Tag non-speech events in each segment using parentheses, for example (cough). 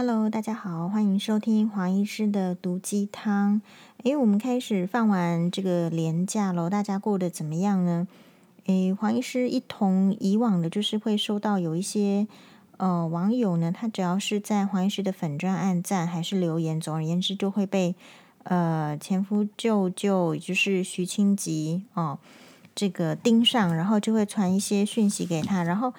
Hello，大家好，欢迎收听黄医师的毒鸡汤。诶，我们开始放完这个年假喽，大家过得怎么样呢？诶，黄医师一同以往的，就是会收到有一些呃网友呢，他只要是在黄医师的粉专按赞还是留言，总而言之就会被呃前夫舅舅，也就是徐清吉哦。这个盯上，然后就会传一些讯息给他。然后，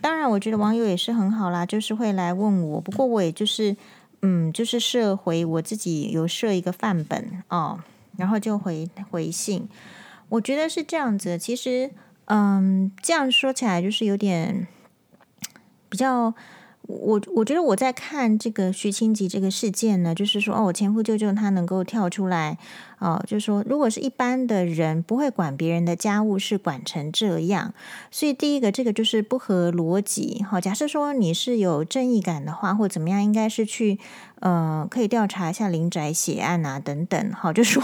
当然，我觉得网友也是很好啦，就是会来问我。不过，我也就是，嗯，就是设回我自己有设一个范本哦，然后就回回信。我觉得是这样子。其实，嗯，这样说起来就是有点比较。我我觉得我在看这个徐清吉这个事件呢，就是说哦，我前夫舅舅他能够跳出来哦，就是说，如果是一般的人不会管别人的家务事管成这样，所以第一个这个就是不合逻辑。好，假设说你是有正义感的话，或怎么样，应该是去呃可以调查一下林宅血案啊等等。好，就说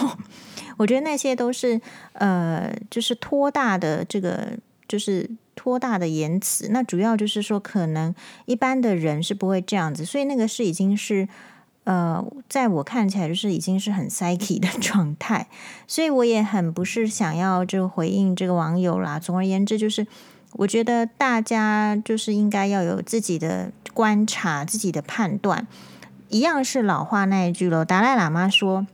我觉得那些都是呃就是拖大的这个就是。拖大的言辞，那主要就是说，可能一般的人是不会这样子，所以那个是已经是呃，在我看起来就是已经是很 psyche 的 (laughs) 状态，所以我也很不是想要就回应这个网友啦。总而言之，就是我觉得大家就是应该要有自己的观察、自己的判断。一样是老话那一句喽，达赖喇嘛说，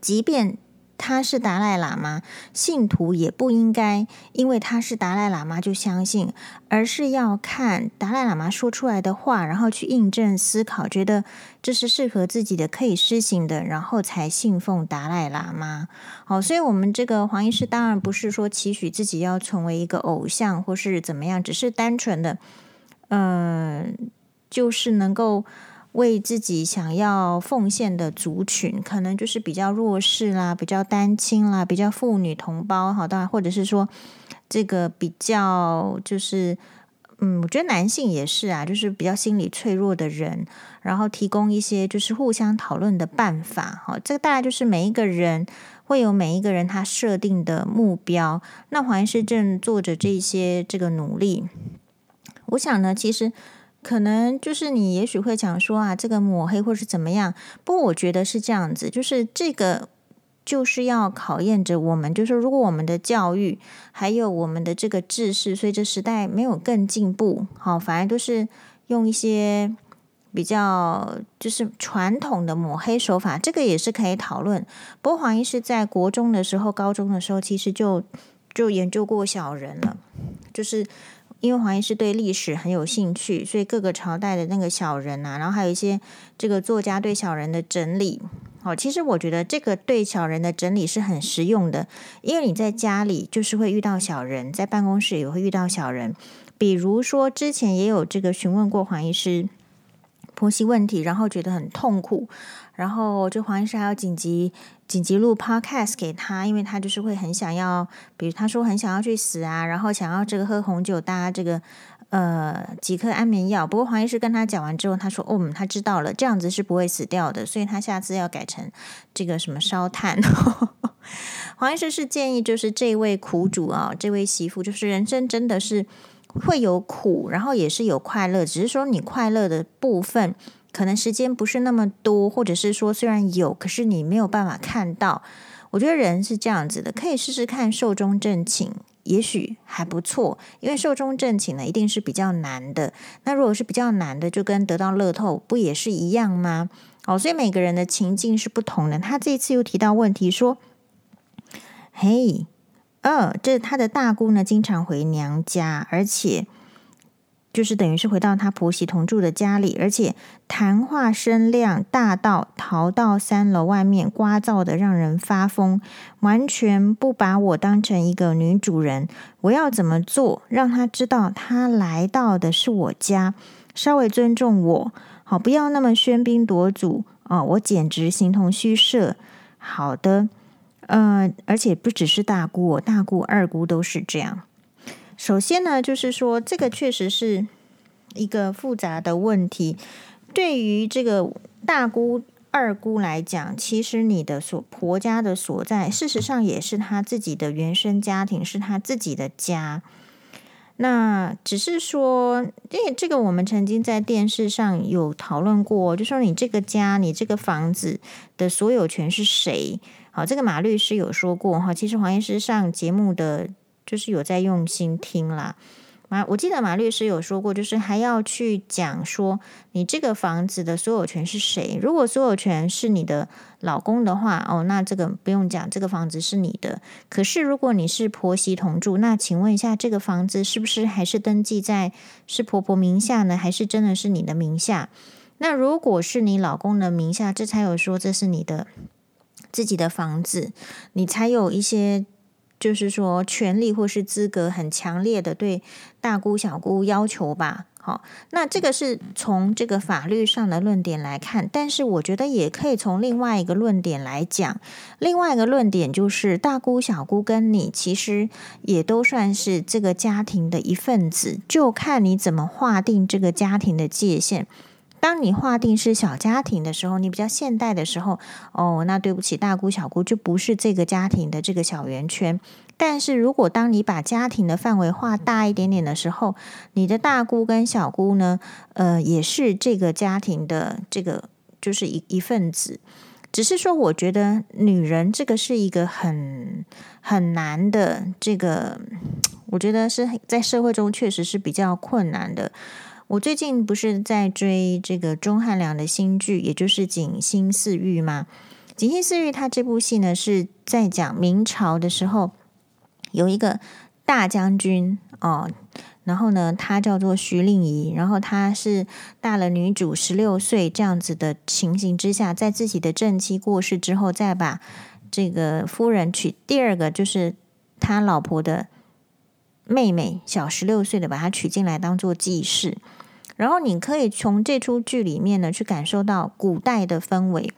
即便。他是达赖喇嘛，信徒也不应该因为他是达赖喇嘛就相信，而是要看达赖喇嘛说出来的话，然后去印证思考，觉得这是适合自己的、可以施行的，然后才信奉达赖喇嘛。好，所以我们这个黄医师当然不是说期许自己要成为一个偶像或是怎么样，只是单纯的，嗯、就是能够。为自己想要奉献的族群，可能就是比较弱势啦，比较单亲啦，比较妇女同胞，好，当然或者是说这个比较就是，嗯，我觉得男性也是啊，就是比较心理脆弱的人，然后提供一些就是互相讨论的办法，好，这个大概就是每一个人会有每一个人他设定的目标。那黄医师正做着这些这个努力，我想呢，其实。可能就是你也许会讲说啊，这个抹黑或是怎么样。不过我觉得是这样子，就是这个就是要考验着我们，就是如果我们的教育还有我们的这个知识，随着时代没有更进步，好，反而都是用一些比较就是传统的抹黑手法，这个也是可以讨论。不过黄医师在国中的时候、高中的时候，其实就就研究过小人了，就是。因为黄医师对历史很有兴趣，所以各个朝代的那个小人啊，然后还有一些这个作家对小人的整理，哦，其实我觉得这个对小人的整理是很实用的，因为你在家里就是会遇到小人，在办公室也会遇到小人，比如说之前也有这个询问过黄医师婆媳问题，然后觉得很痛苦。然后，就黄医师还要紧急紧急录 podcast 给他，因为他就是会很想要，比如他说很想要去死啊，然后想要这个喝红酒搭这个呃几颗安眠药。不过黄医师跟他讲完之后，他说：“哦，他知道了，这样子是不会死掉的，所以他下次要改成这个什么烧炭。(laughs) ”黄医师是建议，就是这位苦主啊，这位媳妇，就是人生真的是会有苦，然后也是有快乐，只是说你快乐的部分。可能时间不是那么多，或者是说虽然有，可是你没有办法看到。我觉得人是这样子的，可以试试看寿终正寝，也许还不错。因为寿终正寝呢，一定是比较难的。那如果是比较难的，就跟得到乐透不也是一样吗？哦，所以每个人的情境是不同的。他这一次又提到问题说：“嘿，呃，这他的大姑呢，经常回娘家，而且。”就是等于是回到他婆媳同住的家里，而且谈话声量大到逃到三楼外面，聒噪的让人发疯，完全不把我当成一个女主人。我要怎么做，让他知道他来到的是我家，稍微尊重我，好，不要那么喧宾夺主啊！我简直形同虚设。好的，呃，而且不只是大姑，我大姑、二姑都是这样。首先呢，就是说这个确实是一个复杂的问题。对于这个大姑、二姑来讲，其实你的所婆家的所在，事实上也是他自己的原生家庭，是他自己的家。那只是说，因为这个我们曾经在电视上有讨论过，就说你这个家、你这个房子的所有权是谁？好，这个马律师有说过哈。其实黄医师上节目的就是有在用心听啦。马，我记得马律师有说过，就是还要去讲说，你这个房子的所有权是谁？如果所有权是你的老公的话，哦，那这个不用讲，这个房子是你的。可是如果你是婆媳同住，那请问一下，这个房子是不是还是登记在是婆婆名下呢？还是真的是你的名下？那如果是你老公的名下，这才有说这是你的自己的房子，你才有一些。就是说，权利或是资格很强烈的对大姑小姑要求吧。好，那这个是从这个法律上的论点来看，但是我觉得也可以从另外一个论点来讲。另外一个论点就是，大姑小姑跟你其实也都算是这个家庭的一份子，就看你怎么划定这个家庭的界限。当你划定是小家庭的时候，你比较现代的时候，哦，那对不起，大姑小姑就不是这个家庭的这个小圆圈。但是如果当你把家庭的范围画大一点点的时候，你的大姑跟小姑呢，呃，也是这个家庭的这个就是一一份子。只是说，我觉得女人这个是一个很很难的这个，我觉得是在社会中确实是比较困难的。我最近不是在追这个钟汉良的新剧，也就是《锦心似玉》吗？《锦心似玉》他这部戏呢是在讲明朝的时候有一个大将军哦，然后呢他叫做徐令仪，然后他是大了女主十六岁这样子的情形之下，在自己的正妻过世之后，再把这个夫人娶第二个，就是他老婆的。妹妹小十六岁的，把她娶进来当做继室，然后你可以从这出剧里面呢去感受到古代的氛围。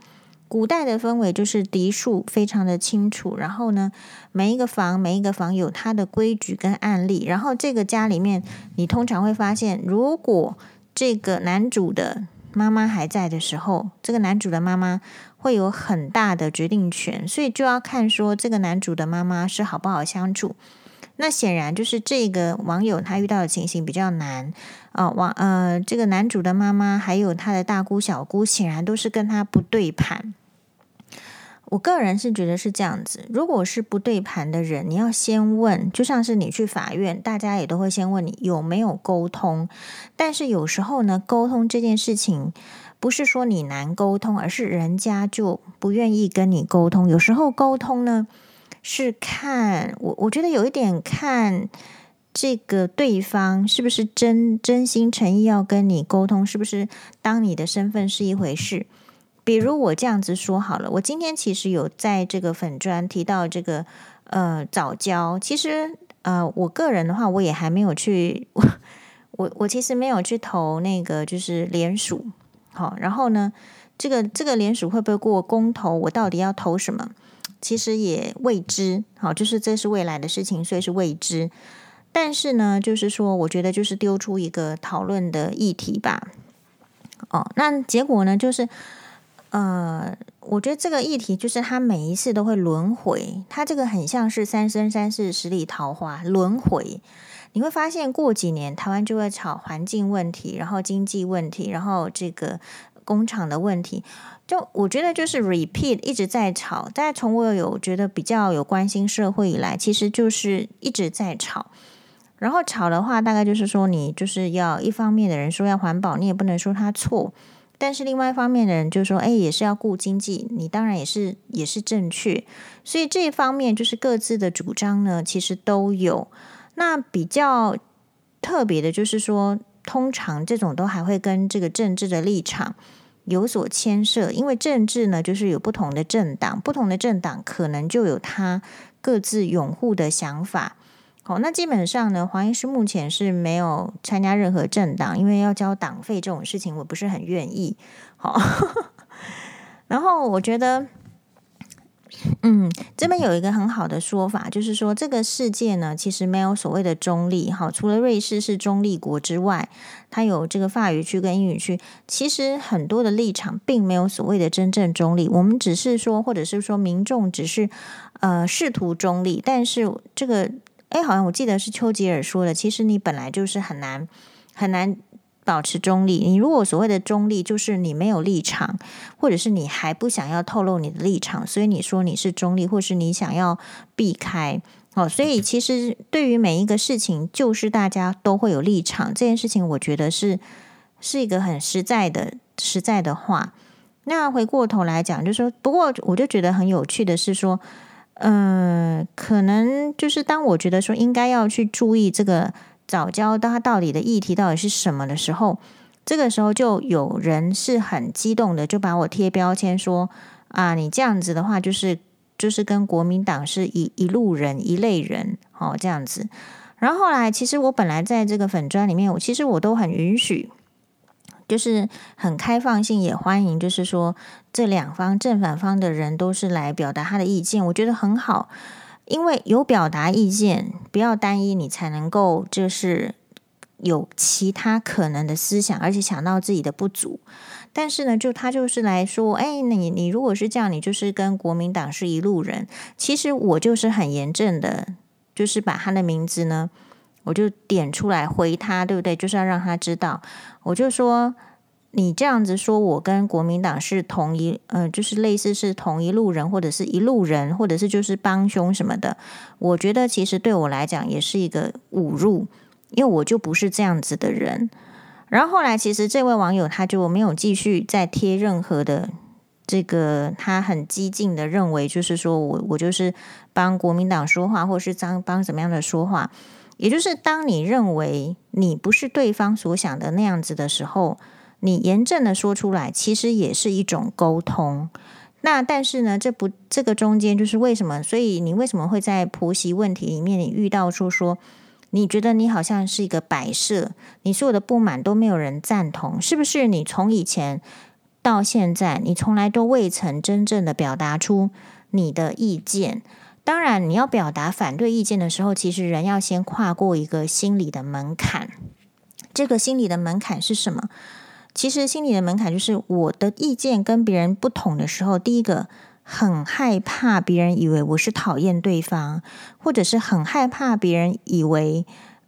古代的氛围就是嫡庶非常的清楚，然后呢，每一个房每一个房有它的规矩跟案例。然后这个家里面，你通常会发现，如果这个男主的妈妈还在的时候，这个男主的妈妈会有很大的决定权，所以就要看说这个男主的妈妈是好不好相处。那显然就是这个网友他遇到的情形比较难啊，网呃这个男主的妈妈还有他的大姑小姑显然都是跟他不对盘。我个人是觉得是这样子，如果是不对盘的人，你要先问，就像是你去法院，大家也都会先问你有没有沟通。但是有时候呢，沟通这件事情不是说你难沟通，而是人家就不愿意跟你沟通。有时候沟通呢。是看我，我觉得有一点看这个对方是不是真真心诚意要跟你沟通，是不是当你的身份是一回事。比如我这样子说好了，我今天其实有在这个粉专提到这个呃早教，其实呃我个人的话，我也还没有去，(laughs) 我，我其实没有去投那个就是联署，好，然后呢，这个这个联署会不会过公投？我到底要投什么？其实也未知，好，就是这是未来的事情，所以是未知。但是呢，就是说，我觉得就是丢出一个讨论的议题吧。哦，那结果呢，就是呃，我觉得这个议题就是它每一次都会轮回，它这个很像是三生三世十里桃花轮回。你会发现过几年，台湾就会吵环境问题，然后经济问题，然后这个工厂的问题。就我觉得就是 repeat 一直在吵，大家从我有觉得比较有关心社会以来，其实就是一直在吵。然后吵的话，大概就是说你就是要一方面的人说要环保，你也不能说他错；但是另外一方面的人就说，哎，也是要顾经济，你当然也是也是正确。所以这一方面就是各自的主张呢，其实都有。那比较特别的就是说，通常这种都还会跟这个政治的立场。有所牵涉，因为政治呢，就是有不同的政党，不同的政党可能就有他各自拥护的想法。好，那基本上呢，黄医师目前是没有参加任何政党，因为要交党费这种事情，我不是很愿意。好，(laughs) 然后我觉得。嗯，这边有一个很好的说法，就是说这个世界呢，其实没有所谓的中立。好，除了瑞士是中立国之外，它有这个法语区跟英语区。其实很多的立场并没有所谓的真正中立。我们只是说，或者是说民众只是呃试图中立，但是这个哎，好像我记得是丘吉尔说的，其实你本来就是很难很难保持中立。你如果所谓的中立，就是你没有立场，或者是你还不想要透露你的立场，所以你说你是中立，或是你想要避开。哦，所以其实对于每一个事情，就是大家都会有立场这件事情，我觉得是是一个很实在的实在的话。那回过头来讲，就是说，不过我就觉得很有趣的是说，嗯、可能就是当我觉得说应该要去注意这个早教它到底的议题到底是什么的时候，这个时候就有人是很激动的，就把我贴标签说啊，你这样子的话就是。就是跟国民党是一一路人一类人哦，这样子。然后后来，其实我本来在这个粉砖里面，我其实我都很允许，就是很开放性，也欢迎，就是说这两方正反方的人都是来表达他的意见，我觉得很好，因为有表达意见，不要单一，你才能够就是有其他可能的思想，而且想到自己的不足。但是呢，就他就是来说，哎，你你如果是这样，你就是跟国民党是一路人。其实我就是很严正的，就是把他的名字呢，我就点出来回他，对不对？就是要让他知道，我就说你这样子说，我跟国民党是同一，呃，就是类似是同一路人，或者是一路人，或者是就是帮凶什么的。我觉得其实对我来讲也是一个侮辱，因为我就不是这样子的人。然后后来，其实这位网友他就没有继续再贴任何的这个，他很激进的认为，就是说我我就是帮国民党说话，或是帮帮怎么样的说话。也就是当你认为你不是对方所想的那样子的时候，你严正的说出来，其实也是一种沟通。那但是呢，这不这个中间就是为什么？所以你为什么会在婆媳问题里面，你遇到说说？你觉得你好像是一个摆设，你所有的不满都没有人赞同，是不是？你从以前到现在，你从来都未曾真正的表达出你的意见。当然，你要表达反对意见的时候，其实人要先跨过一个心理的门槛。这个心理的门槛是什么？其实心理的门槛就是我的意见跟别人不同的时候，第一个。很害怕别人以为我是讨厌对方，或者是很害怕别人以为，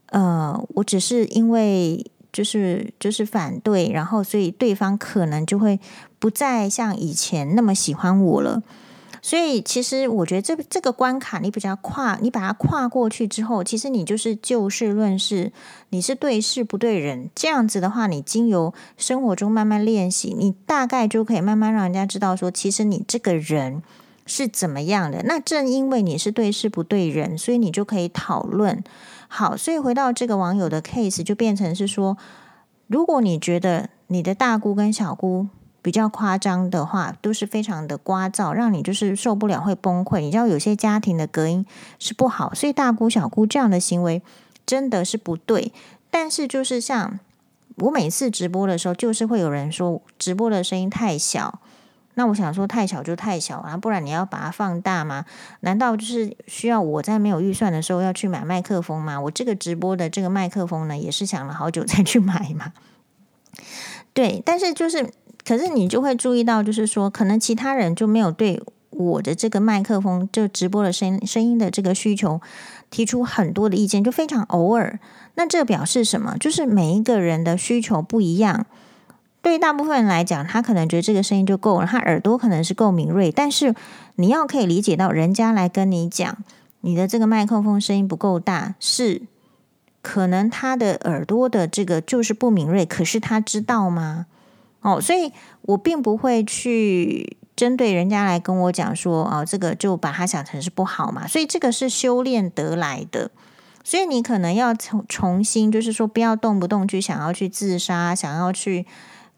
呃，我只是因为就是就是反对，然后所以对方可能就会不再像以前那么喜欢我了。所以，其实我觉得这这个关卡，你比较跨，你把它跨过去之后，其实你就是就事论事，你是对事不对人。这样子的话，你经由生活中慢慢练习，你大概就可以慢慢让人家知道说，其实你这个人是怎么样的。那正因为你是对事不对人，所以你就可以讨论。好，所以回到这个网友的 case，就变成是说，如果你觉得你的大姑跟小姑，比较夸张的话，都是非常的聒噪，让你就是受不了，会崩溃。你知道有些家庭的隔音是不好，所以大姑小姑这样的行为真的是不对。但是就是像我每次直播的时候，就是会有人说直播的声音太小。那我想说太小就太小啊，不然你要把它放大吗？难道就是需要我在没有预算的时候要去买麦克风吗？我这个直播的这个麦克风呢，也是想了好久才去买嘛。(laughs) 对，但是就是。可是你就会注意到，就是说，可能其他人就没有对我的这个麦克风就直播的声声音的这个需求提出很多的意见，就非常偶尔。那这表示什么？就是每一个人的需求不一样。对于大部分人来讲，他可能觉得这个声音就够了，他耳朵可能是够敏锐。但是你要可以理解到，人家来跟你讲，你的这个麦克风声音不够大，是可能他的耳朵的这个就是不敏锐。可是他知道吗？哦，所以我并不会去针对人家来跟我讲说，哦，这个就把它想成是不好嘛。所以这个是修炼得来的，所以你可能要重重新，就是说不要动不动去想要去自杀，想要去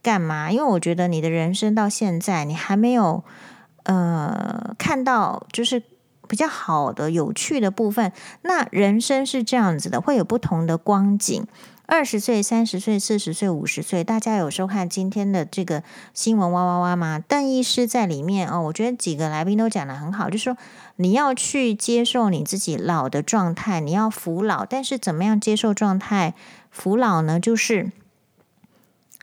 干嘛？因为我觉得你的人生到现在，你还没有呃看到就是比较好的、有趣的部分。那人生是这样子的，会有不同的光景。二十岁、三十岁、四十岁、五十岁，大家有收看今天的这个新闻哇哇哇吗？邓医师在里面哦，我觉得几个来宾都讲得很好，就是说你要去接受你自己老的状态，你要服老，但是怎么样接受状态服老呢？就是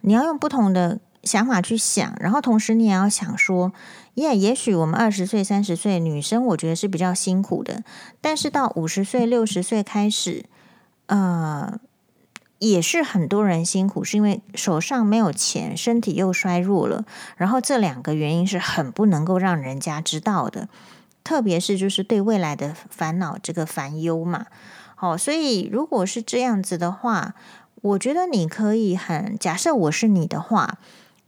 你要用不同的想法去想，然后同时你也要想说，耶，也许我们二十岁、三十岁女生，我觉得是比较辛苦的，但是到五十岁、六十岁开始，呃，也是很多人辛苦，是因为手上没有钱，身体又衰弱了，然后这两个原因是很不能够让人家知道的，特别是就是对未来的烦恼这个烦忧嘛。好，所以如果是这样子的话，我觉得你可以很，假设我是你的话。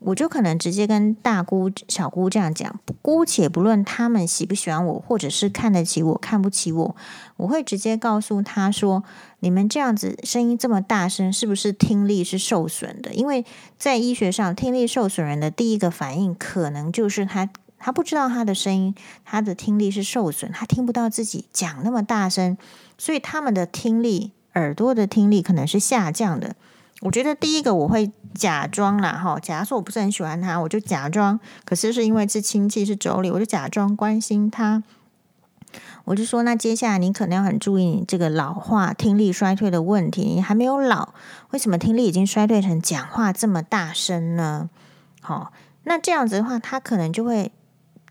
我就可能直接跟大姑、小姑这样讲，姑且不论他们喜不喜欢我，或者是看得起我、看不起我，我会直接告诉他说：“你们这样子声音这么大声，是不是听力是受损的？因为在医学上，听力受损人的第一个反应，可能就是他他不知道他的声音，他的听力是受损，他听不到自己讲那么大声，所以他们的听力、耳朵的听力可能是下降的。”我觉得第一个我会假装啦，哈，假如说我不是很喜欢他，我就假装。可是是因为是亲戚是妯娌，我就假装关心他。我就说，那接下来你可能要很注意你这个老化、听力衰退的问题。你还没有老，为什么听力已经衰退成讲话这么大声呢？好，那这样子的话，他可能就会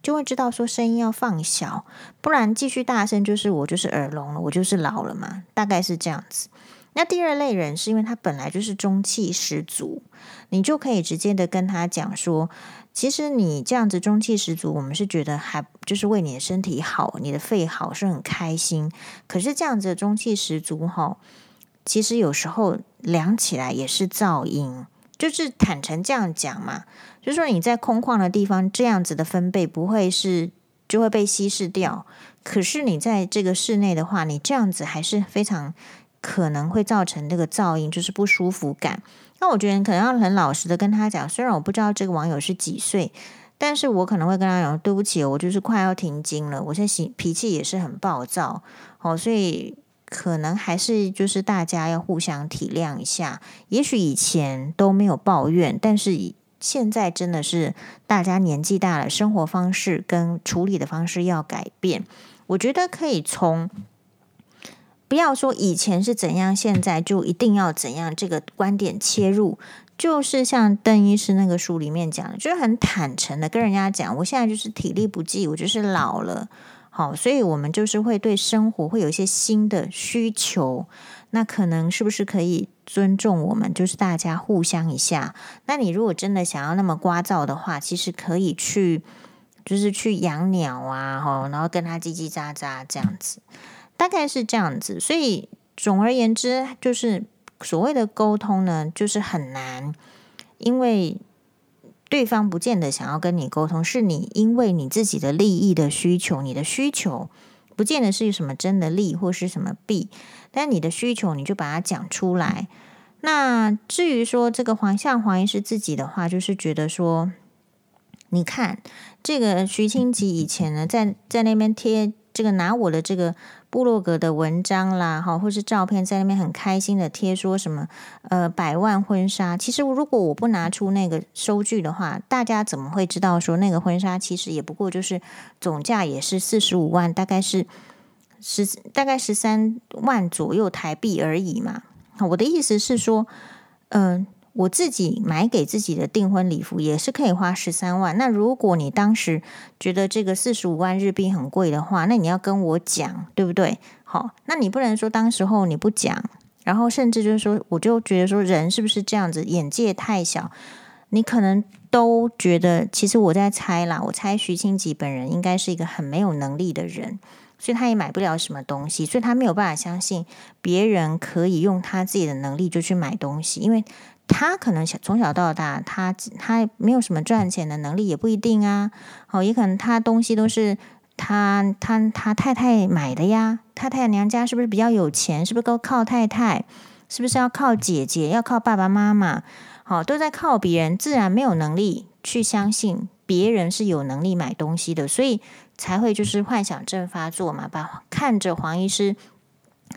就会知道说声音要放小，不然继续大声就是我就是耳聋了，我就是老了嘛，大概是这样子。那第二类人是因为他本来就是中气十足，你就可以直接的跟他讲说，其实你这样子中气十足，我们是觉得还就是为你的身体好，你的肺好是很开心。可是这样子的中气十足哈，其实有时候量起来也是噪音，就是坦诚这样讲嘛，就是说你在空旷的地方这样子的分贝不会是就会被稀释掉，可是你在这个室内的话，你这样子还是非常。可能会造成这个噪音，就是不舒服感。那我觉得可能要很老实的跟他讲，虽然我不知道这个网友是几岁，但是我可能会跟他讲，对不起，我就是快要停经了，我现在脾气也是很暴躁，哦，所以可能还是就是大家要互相体谅一下。也许以前都没有抱怨，但是现在真的是大家年纪大了，生活方式跟处理的方式要改变。我觉得可以从。不要说以前是怎样，现在就一定要怎样。这个观点切入，就是像邓医师那个书里面讲的，就是很坦诚的跟人家讲，我现在就是体力不济，我就是老了，好，所以我们就是会对生活会有一些新的需求。那可能是不是可以尊重我们，就是大家互相一下。那你如果真的想要那么聒噪的话，其实可以去，就是去养鸟啊，吼，然后跟他叽叽喳喳这样子。大概是这样子，所以总而言之，就是所谓的沟通呢，就是很难，因为对方不见得想要跟你沟通，是你因为你自己的利益的需求，你的需求不见得是什么真的利或是什么弊，但你的需求你就把它讲出来。那至于说这个黄像黄医师自己的话，就是觉得说，你看这个徐清吉以前呢，在在那边贴这个拿我的这个。部落格的文章啦，哈，或是照片，在那边很开心的贴说什么，呃，百万婚纱。其实如果我不拿出那个收据的话，大家怎么会知道说那个婚纱其实也不过就是总价也是四十五万，大概是十大概十三万左右台币而已嘛。我的意思是说，嗯、我自己买给自己的订婚礼服也是可以花十三万。那如果你当时觉得这个四十五万日币很贵的话，那你要跟我讲，对不对？好，那你不能说当时候你不讲，然后甚至就是说，我就觉得说人是不是这样子，眼界太小，你可能都觉得，其实我在猜啦，我猜徐清吉本人应该是一个很没有能力的人，所以他也买不了什么东西，所以他没有办法相信别人可以用他自己的能力就去买东西，因为。他可能小从小到大，他他没有什么赚钱的能力，也不一定啊。哦，也可能他东西都是他他他太太买的呀。太太娘家是不是比较有钱？是不是都靠太太？是不是要靠姐姐？要靠爸爸妈妈？好，都在靠别人，自然没有能力去相信别人是有能力买东西的，所以才会就是幻想症发作嘛。把看着黄医师。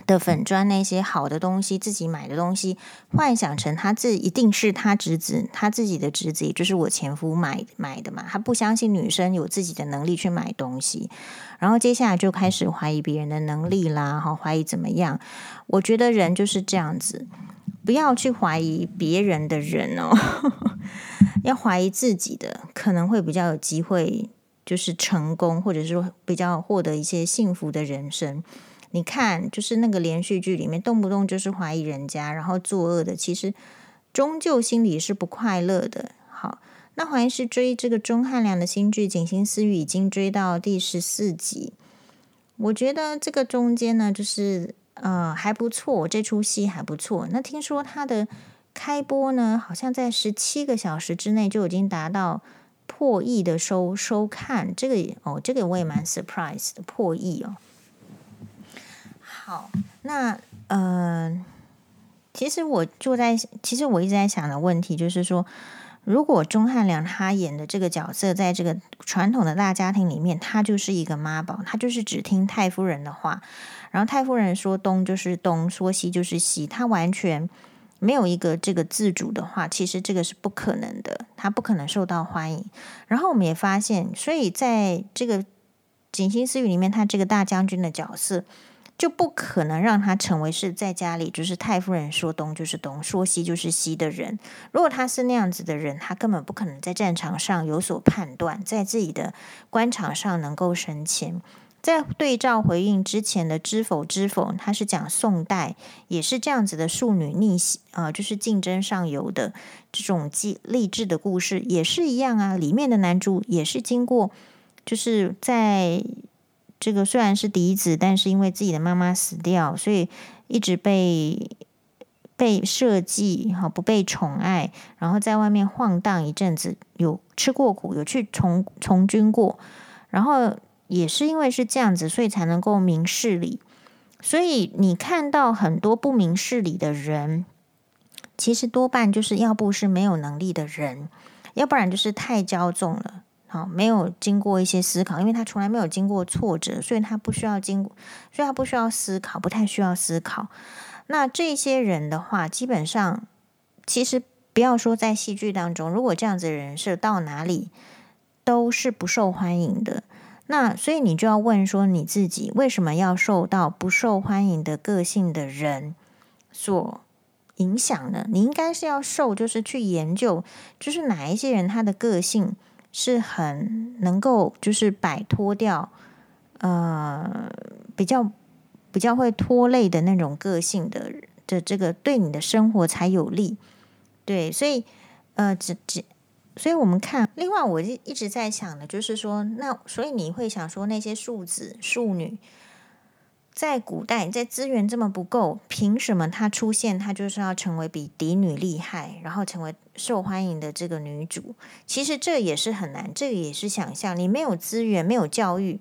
的粉专那些好的东西，自己买的东西，幻想成他自一定是他侄子，他自己的侄子，也就是我前夫买买的嘛。他不相信女生有自己的能力去买东西，然后接下来就开始怀疑别人的能力啦，哈，怀疑怎么样？我觉得人就是这样子，不要去怀疑别人的人哦。(laughs) 要怀疑自己的，可能会比较有机会，就是成功，或者是说比较获得一些幸福的人生。你看，就是那个连续剧里面，动不动就是怀疑人家，然后作恶的，其实终究心里是不快乐的。好，那黄医师追这个钟汉良的新剧《锦心似玉》，已经追到第十四集。我觉得这个中间呢，就是呃还不错，这出戏还不错。那听说他的开播呢，好像在十七个小时之内就已经达到破亿的收收看。这个哦，这个我也蛮 surprise 的，破亿哦。好，那呃，其实我就在，其实我一直在想的问题就是说，如果钟汉良他演的这个角色，在这个传统的大家庭里面，他就是一个妈宝，他就是只听太夫人的话，然后太夫人说东就是东，说西就是西，他完全没有一个这个自主的话，其实这个是不可能的，他不可能受到欢迎。然后我们也发现，所以在这个《锦心似玉》里面，他这个大将军的角色。就不可能让他成为是在家里就是太夫人说东就是东，说西就是西的人。如果他是那样子的人，他根本不可能在战场上有所判断，在自己的官场上能够升迁。在对照回应之前的《知否知否》，他是讲宋代也是这样子的庶女逆袭啊、就是竞争上游的这种励励志的故事，也是一样啊。里面的男主也是经过，就是在。这个虽然是嫡子，但是因为自己的妈妈死掉，所以一直被被设计哈，不被宠爱，然后在外面晃荡一阵子，有吃过苦，有去从从军过，然后也是因为是这样子，所以才能够明事理。所以你看到很多不明事理的人，其实多半就是要不是没有能力的人，要不然就是太骄纵了。好，没有经过一些思考，因为他从来没有经过挫折，所以他不需要经，所以他不需要思考，不太需要思考。那这些人的话，基本上其实不要说在戏剧当中，如果这样子的人设到哪里都是不受欢迎的。那所以你就要问说，你自己为什么要受到不受欢迎的个性的人所影响呢？你应该是要受，就是去研究，就是哪一些人他的个性。是很能够就是摆脱掉，呃，比较比较会拖累的那种个性的的这个对你的生活才有利，对，所以呃，只只，所以我们看，另外我一一直在想的，就是说，那所以你会想说那些庶子庶女。在古代，在资源这么不够，凭什么她出现，她就是要成为比嫡女厉害，然后成为受欢迎的这个女主？其实这也是很难，这个也是想象。你没有资源，没有教育，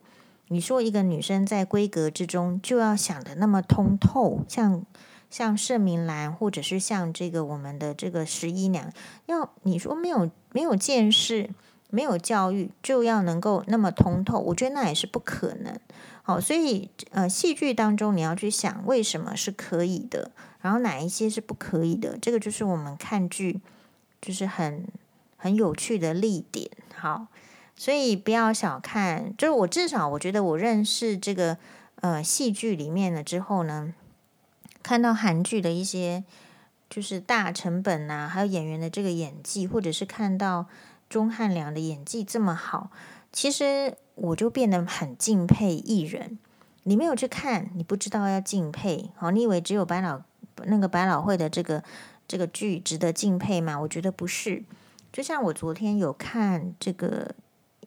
你说一个女生在闺阁之中就要想得那么通透，像像盛明兰，或者是像这个我们的这个十一娘，要你说没有没有见识，没有教育，就要能够那么通透，我觉得那也是不可能。好，所以呃，戏剧当中你要去想为什么是可以的，然后哪一些是不可以的，这个就是我们看剧就是很很有趣的例点。好，所以不要小看，就是我至少我觉得我认识这个呃戏剧里面了之后呢，看到韩剧的一些就是大成本呐、啊，还有演员的这个演技，或者是看到钟汉良的演技这么好，其实。我就变得很敬佩艺人，你没有去看，你不知道要敬佩。好，你以为只有百老那个百老汇的这个这个剧值得敬佩吗？我觉得不是。就像我昨天有看这个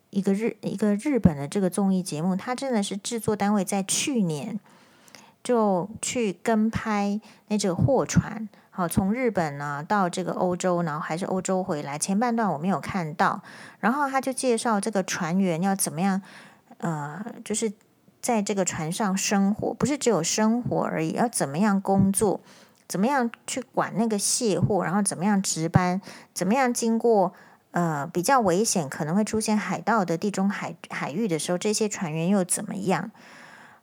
一个日一个日本的这个综艺节目，它真的是制作单位在去年就去跟拍那这个货船。好，从日本呢到这个欧洲，然后还是欧洲回来。前半段我没有看到，然后他就介绍这个船员要怎么样，呃，就是在这个船上生活，不是只有生活而已，要怎么样工作，怎么样去管那个卸货，然后怎么样值班，怎么样经过呃比较危险，可能会出现海盗的地中海海域的时候，这些船员又怎么样？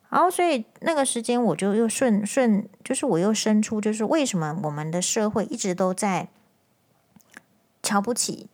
然后，所以那个时间我就又顺顺，就是我又生出，就是为什么我们的社会一直都在瞧不起，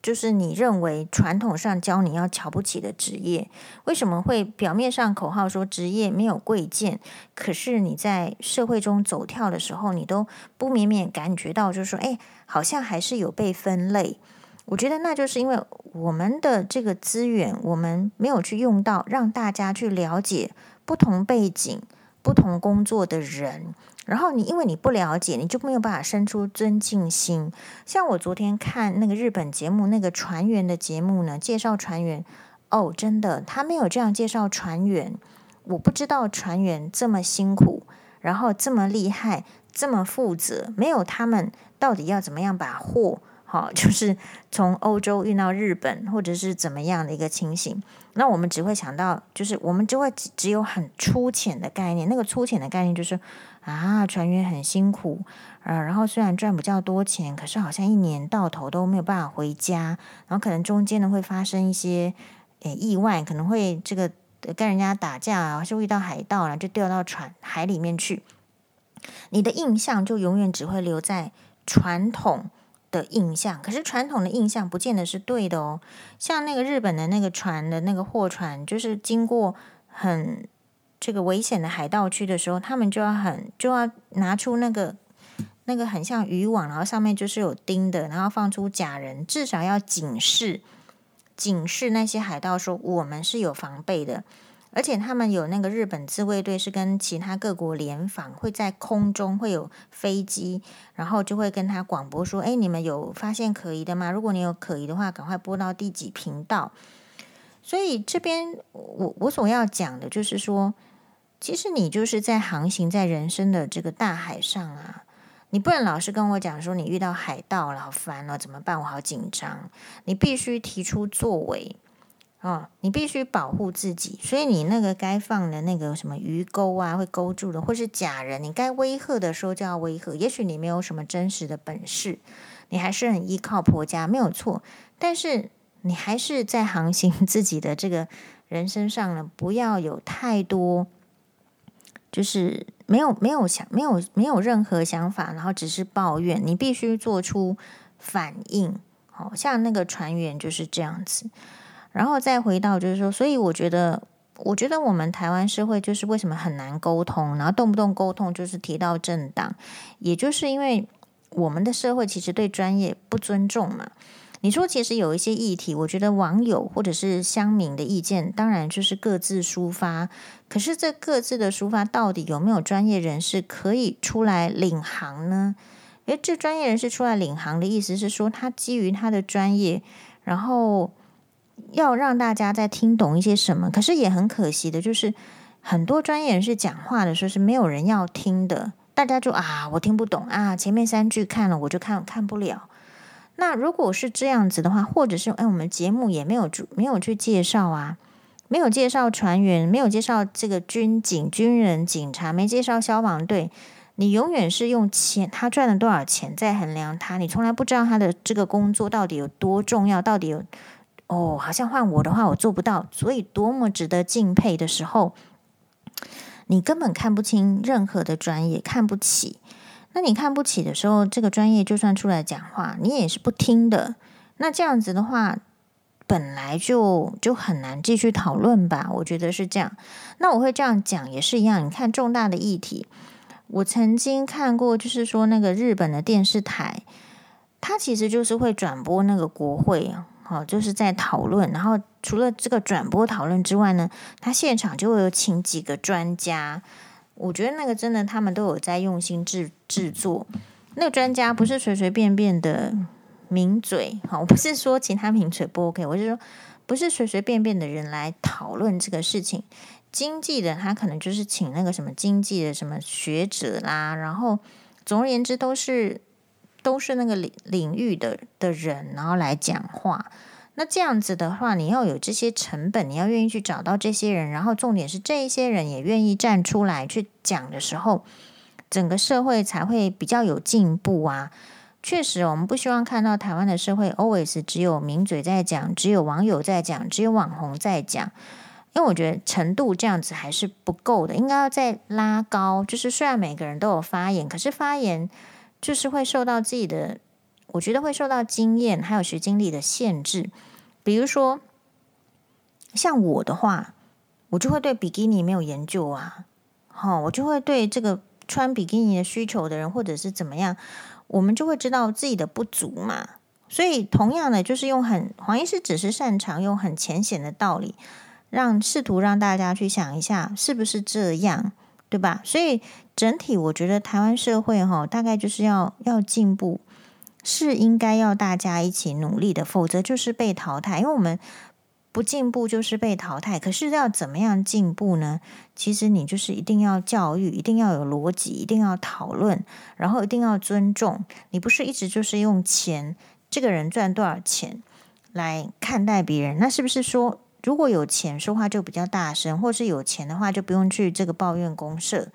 就是你认为传统上教你要瞧不起的职业，为什么会表面上口号说职业没有贵贱，可是你在社会中走跳的时候，你都不免免感觉到，就是说，哎，好像还是有被分类。我觉得那就是因为我们的这个资源，我们没有去用到，让大家去了解不同背景、不同工作的人。然后你因为你不了解，你就没有办法生出尊敬心。像我昨天看那个日本节目，那个船员的节目呢，介绍船员。哦，真的，他没有这样介绍船员。我不知道船员这么辛苦，然后这么厉害，这么负责，没有他们到底要怎么样把货？好，(laughs) 就是从欧洲运到日本，或者是怎么样的一个情形，那我们只会想到，就是我们就会只只有很粗浅的概念。那个粗浅的概念就是啊，船员很辛苦，呃，然后虽然赚比较多钱，可是好像一年到头都没有办法回家，然后可能中间呢会发生一些诶意外，可能会这个跟人家打架啊，或是遇到海盗了，就掉到船海里面去。你的印象就永远只会留在传统的印象，可是传统的印象不见得是对的哦。像那个日本的那个船的那个货船，就是经过很这个危险的海盗区的时候，他们就要很就要拿出那个那个很像渔网，然后上面就是有钉的，然后放出假人，至少要警示警示那些海盗说我们是有防备的。而且他们有那个日本自卫队，是跟其他各国联防，会在空中会有飞机，然后就会跟他广播说：“哎，你们有发现可疑的吗？如果你有可疑的话，赶快拨到第几频道。”所以这边我我所要讲的就是说，其实你就是在航行在人生的这个大海上啊，你不能老是跟我讲说你遇到海盗了，好烦了，怎么办？我好紧张。你必须提出作为。哦，你必须保护自己，所以你那个该放的那个什么鱼钩啊，会勾住的，或是假人，你该威吓的时候就要威吓。也许你没有什么真实的本事，你还是很依靠婆家，没有错。但是你还是在航行自己的这个人生上呢，不要有太多，就是没有没有想没有没有任何想法，然后只是抱怨。你必须做出反应。好像那个船员就是这样子。然后再回到，就是说，所以我觉得，我觉得我们台湾社会就是为什么很难沟通，然后动不动沟通就是提到政党，也就是因为我们的社会其实对专业不尊重嘛。你说，其实有一些议题，我觉得网友或者是乡民的意见，当然就是各自抒发，可是这各自的抒发到底有没有专业人士可以出来领航呢？诶，这专业人士出来领航的意思是说，他基于他的专业，然后。要让大家再听懂一些什么，可是也很可惜的，就是很多专业人士讲话的时候是没有人要听的，大家就啊，我听不懂啊，前面三句看了我就看看不了。那如果是这样子的话，或者是哎，我们节目也没有没有去介绍啊，没有介绍船员，没有介绍这个军警、军人、警察，没介绍消防队，你永远是用钱，他赚了多少钱在衡量他，你从来不知道他的这个工作到底有多重要，到底有。哦，好像换我的话，我做不到。所以多么值得敬佩的时候，你根本看不清任何的专业，看不起。那你看不起的时候，这个专业就算出来讲话，你也是不听的。那这样子的话，本来就就很难继续讨论吧？我觉得是这样。那我会这样讲也是一样。你看重大的议题，我曾经看过，就是说那个日本的电视台，它其实就是会转播那个国会。哦，就是在讨论。然后除了这个转播讨论之外呢，他现场就会有请几个专家。我觉得那个真的，他们都有在用心制制作。那个专家不是随随便便的名嘴，好，我不是说其他名嘴不 OK，我是说不是随随便便的人来讨论这个事情。经济的他可能就是请那个什么经济的什么学者啦，然后总而言之都是。都是那个领领域的的人，然后来讲话。那这样子的话，你要有这些成本，你要愿意去找到这些人，然后重点是这一些人也愿意站出来去讲的时候，整个社会才会比较有进步啊。确实，我们不希望看到台湾的社会 always 只有名嘴在讲，只有网友在讲，只有网红在讲，因为我觉得程度这样子还是不够的，应该要再拉高。就是虽然每个人都有发言，可是发言。就是会受到自己的，我觉得会受到经验还有学经历的限制。比如说，像我的话，我就会对比基尼没有研究啊，好，我就会对这个穿比基尼的需求的人或者是怎么样，我们就会知道自己的不足嘛。所以同样的，就是用很黄医师只是擅长用很浅显的道理，让试图让大家去想一下，是不是这样，对吧？所以整体我觉得台湾社会哈，大概就是要要进步，是应该要大家一起努力的，否则就是被淘汰，因为我们。不进步就是被淘汰，可是要怎么样进步呢？其实你就是一定要教育，一定要有逻辑，一定要讨论，然后一定要尊重。你不是一直就是用钱，这个人赚多少钱来看待别人？那是不是说，如果有钱说话就比较大声，或是有钱的话就不用去这个抱怨公社？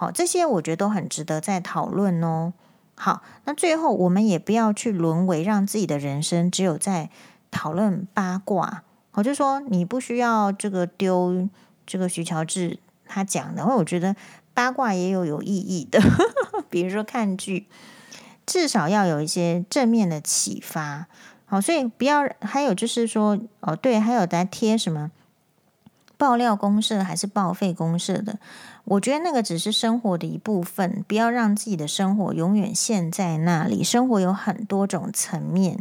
好，这些我觉得都很值得再讨论哦。好，那最后我们也不要去沦为让自己的人生只有在讨论八卦。我就说你不需要这个丢这个徐乔治他讲的，因为我觉得八卦也有有意义的，(laughs) 比如说看剧，至少要有一些正面的启发。好，所以不要还有就是说哦，对，还有在贴什么爆料公社还是报废公社的，我觉得那个只是生活的一部分，不要让自己的生活永远陷在那里。生活有很多种层面。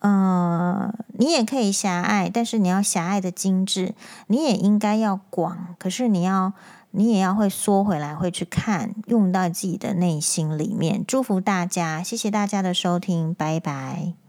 嗯，你也可以狭隘，但是你要狭隘的精致。你也应该要广，可是你要，你也要会缩回来，会去看，用到自己的内心里面。祝福大家，谢谢大家的收听，拜拜。